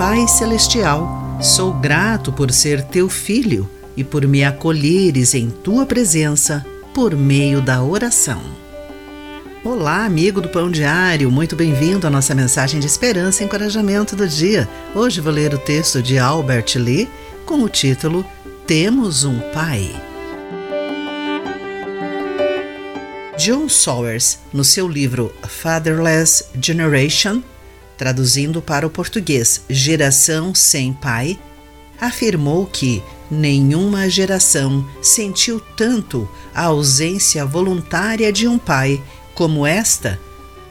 Pai Celestial, sou grato por ser teu filho e por me acolheres em tua presença por meio da oração. Olá, amigo do Pão Diário, muito bem-vindo à nossa mensagem de esperança e encorajamento do dia. Hoje vou ler o texto de Albert Lee com o título Temos um Pai. John Sowers, no seu livro Fatherless Generation, traduzindo para o português Geração Sem Pai, afirmou que nenhuma geração sentiu tanto a ausência voluntária de um pai como esta,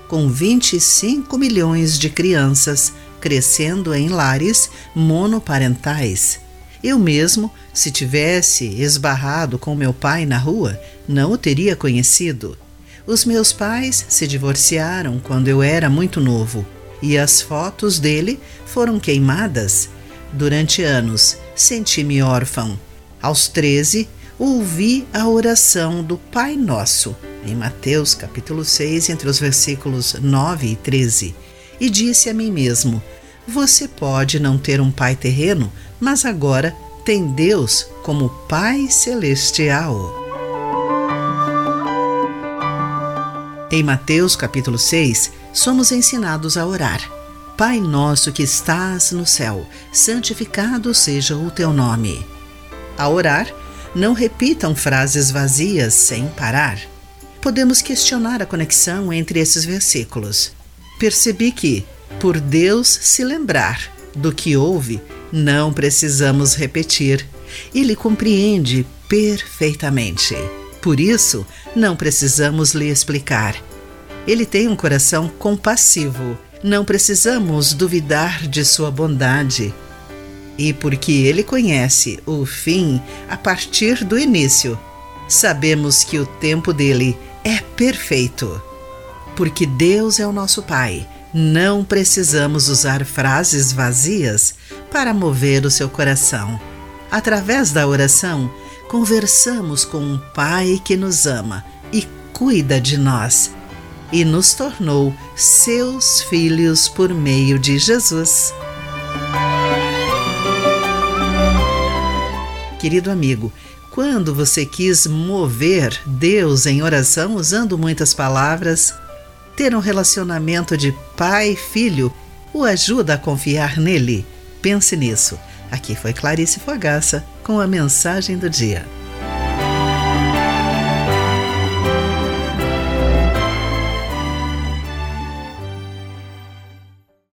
com 25 milhões de crianças crescendo em lares monoparentais. Eu mesmo, se tivesse esbarrado com meu pai na rua, não o teria conhecido. Os meus pais se divorciaram quando eu era muito novo e as fotos dele foram queimadas. Durante anos, senti-me órfão. Aos 13, ouvi a oração do Pai Nosso, em Mateus capítulo 6, entre os versículos 9 e 13, e disse a mim mesmo: Você pode não ter um pai terreno, mas agora tem Deus como Pai celestial. Em Mateus capítulo 6, somos ensinados a orar. Pai nosso que estás no céu, santificado seja o teu nome. A orar, não repitam frases vazias sem parar. Podemos questionar a conexão entre esses versículos. Percebi que, por Deus se lembrar do que houve, não precisamos repetir. Ele compreende perfeitamente. Por isso, não precisamos lhe explicar. Ele tem um coração compassivo. Não precisamos duvidar de sua bondade. E porque ele conhece o fim a partir do início, sabemos que o tempo dele é perfeito. Porque Deus é o nosso Pai, não precisamos usar frases vazias para mover o seu coração. Através da oração, conversamos com um Pai que nos ama e cuida de nós e nos tornou seus filhos por meio de Jesus. Querido amigo, quando você quis mover Deus em oração usando muitas palavras, ter um relacionamento de pai e filho o ajuda a confiar nele? Pense nisso. Aqui foi Clarice Fogaça com a mensagem do dia.